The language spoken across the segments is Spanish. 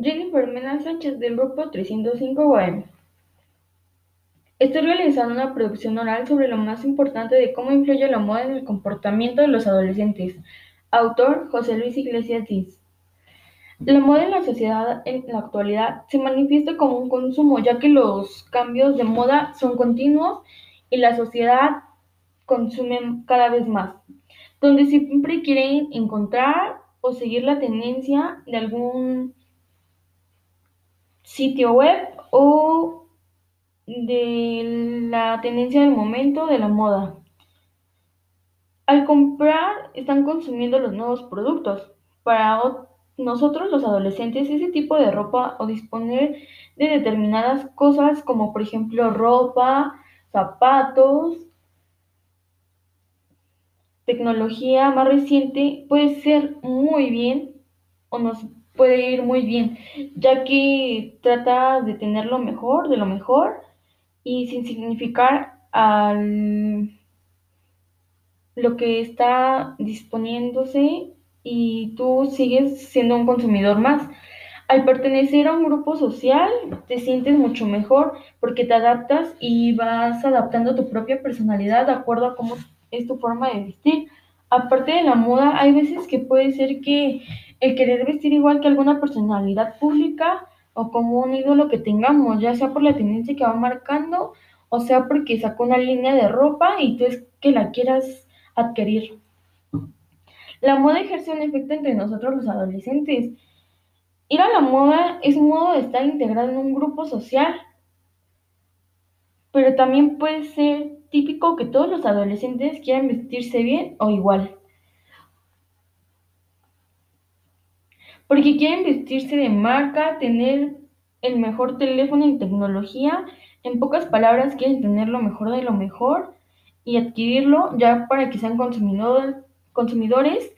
Jennifer Mena Sánchez del grupo 305 UAM. Estoy realizando una producción oral sobre lo más importante de cómo influye la moda en el comportamiento de los adolescentes. Autor José Luis Iglesias Diz. La moda en la sociedad en la actualidad se manifiesta como un consumo, ya que los cambios de moda son continuos y la sociedad consume cada vez más, donde siempre quieren encontrar o seguir la tendencia de algún sitio web o de la tendencia del momento de la moda. Al comprar están consumiendo los nuevos productos. Para nosotros los adolescentes ese tipo de ropa o disponer de determinadas cosas como por ejemplo ropa, zapatos, tecnología más reciente puede ser muy bien o nos puede ir muy bien, ya que trata de tener lo mejor, de lo mejor y sin significar al lo que está disponiéndose y tú sigues siendo un consumidor más. Al pertenecer a un grupo social, te sientes mucho mejor porque te adaptas y vas adaptando tu propia personalidad de acuerdo a cómo es tu forma de vestir. Aparte de la moda, hay veces que puede ser que el querer vestir igual que alguna personalidad pública o como un ídolo que tengamos, ya sea por la tendencia que va marcando o sea porque sacó una línea de ropa y tú es que la quieras adquirir. La moda ejerce un efecto entre nosotros los adolescentes. Ir a la moda es un modo de estar integrado en un grupo social, pero también puede ser típico que todos los adolescentes quieran vestirse bien o igual. Porque quieren vestirse de marca, tener el mejor teléfono y tecnología. En pocas palabras, quieren tener lo mejor de lo mejor y adquirirlo ya para que sean consumidores.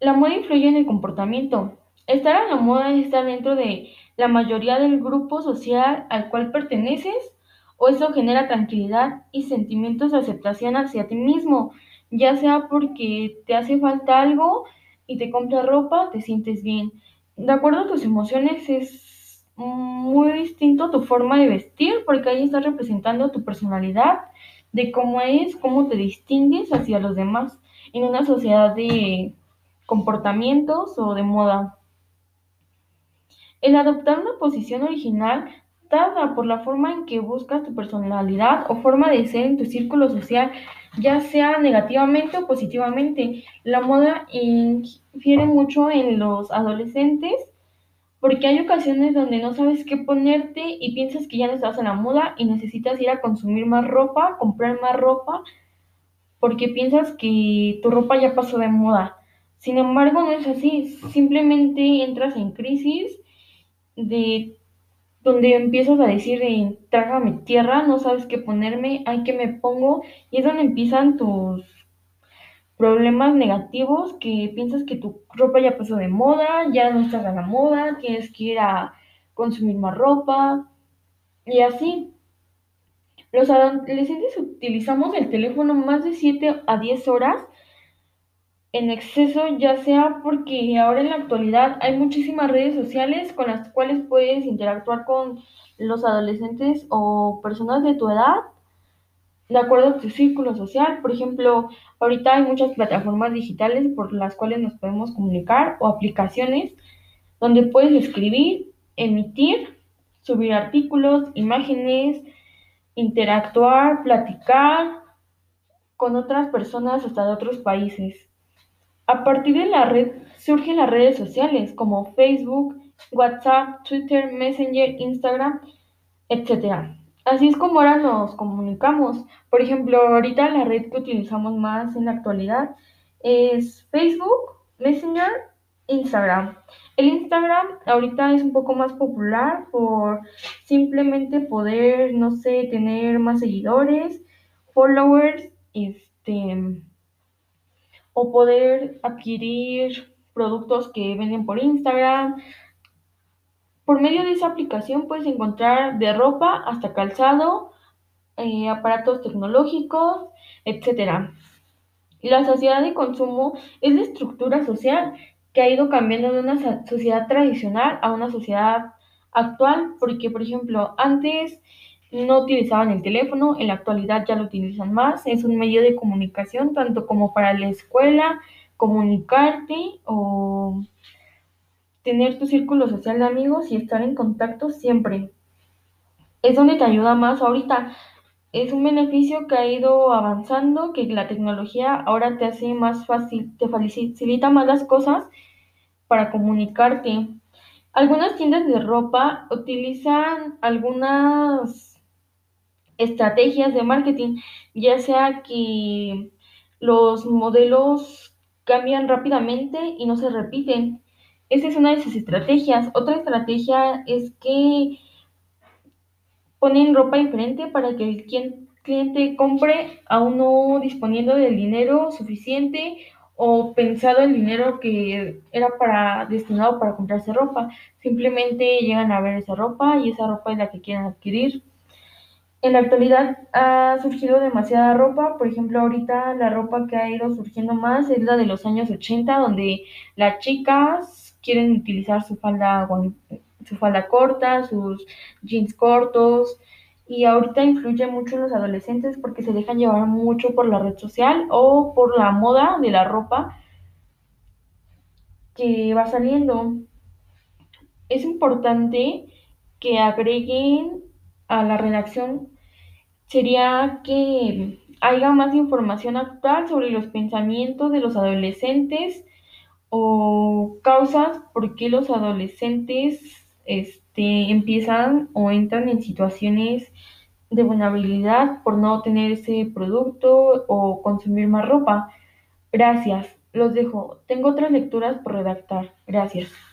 La moda influye en el comportamiento. Estar a la moda es estar dentro de la mayoría del grupo social al cual perteneces o eso genera tranquilidad y sentimientos de aceptación hacia ti mismo, ya sea porque te hace falta algo y te compras ropa, te sientes bien. De acuerdo a tus emociones es muy distinto tu forma de vestir porque ahí estás representando tu personalidad, de cómo es, cómo te distingues hacia los demás en una sociedad de comportamientos o de moda. El adoptar una posición original por la forma en que buscas tu personalidad o forma de ser en tu círculo social, ya sea negativamente o positivamente. La moda infiere mucho en los adolescentes porque hay ocasiones donde no sabes qué ponerte y piensas que ya no estás en la moda y necesitas ir a consumir más ropa, comprar más ropa, porque piensas que tu ropa ya pasó de moda. Sin embargo, no es así, simplemente entras en crisis de donde empiezas a decir, trágame tierra, no sabes qué ponerme, ay, qué me pongo, y es donde empiezan tus problemas negativos que piensas que tu ropa ya pasó de moda, ya no estás a la moda, tienes que ir a consumir más ropa y así. Los adolescentes utilizamos el teléfono más de 7 a 10 horas en exceso, ya sea porque ahora en la actualidad hay muchísimas redes sociales con las cuales puedes interactuar con los adolescentes o personas de tu edad de acuerdo a tu círculo social. Por ejemplo, ahorita hay muchas plataformas digitales por las cuales nos podemos comunicar o aplicaciones donde puedes escribir, emitir, subir artículos, imágenes, interactuar, platicar con otras personas hasta de otros países. A partir de la red surgen las redes sociales como Facebook, WhatsApp, Twitter, Messenger, Instagram, etc. Así es como ahora nos comunicamos. Por ejemplo, ahorita la red que utilizamos más en la actualidad es Facebook, Messenger, Instagram. El Instagram ahorita es un poco más popular por simplemente poder, no sé, tener más seguidores, followers, este, o poder adquirir productos que venden por Instagram, por medio de esa aplicación puedes encontrar de ropa hasta calzado, eh, aparatos tecnológicos, etc. La sociedad de consumo es la estructura social que ha ido cambiando de una sociedad tradicional a una sociedad actual, porque por ejemplo, antes no utilizaban el teléfono, en la actualidad ya lo utilizan más, es un medio de comunicación tanto como para la escuela, comunicarte o tener tu círculo social de amigos y estar en contacto siempre. Es donde te ayuda más ahorita. Es un beneficio que ha ido avanzando, que la tecnología ahora te hace más fácil, te facilita más las cosas para comunicarte. Algunas tiendas de ropa utilizan algunas estrategias de marketing, ya sea que los modelos cambian rápidamente y no se repiten. Esa es una de sus estrategias. Otra estrategia es que ponen ropa diferente para que el cliente compre aún no disponiendo del dinero suficiente o pensado el dinero que era para destinado para comprarse ropa. Simplemente llegan a ver esa ropa y esa ropa es la que quieren adquirir. En la actualidad ha surgido demasiada ropa, por ejemplo, ahorita la ropa que ha ido surgiendo más es la de los años 80, donde las chicas quieren utilizar su falda, su falda corta, sus jeans cortos, y ahorita influye mucho en los adolescentes porque se dejan llevar mucho por la red social o por la moda de la ropa que va saliendo. Es importante que agreguen a la redacción sería que haya más información actual sobre los pensamientos de los adolescentes o causas por qué los adolescentes este, empiezan o entran en situaciones de vulnerabilidad por no tener ese producto o consumir más ropa. Gracias, los dejo. Tengo otras lecturas por redactar. Gracias.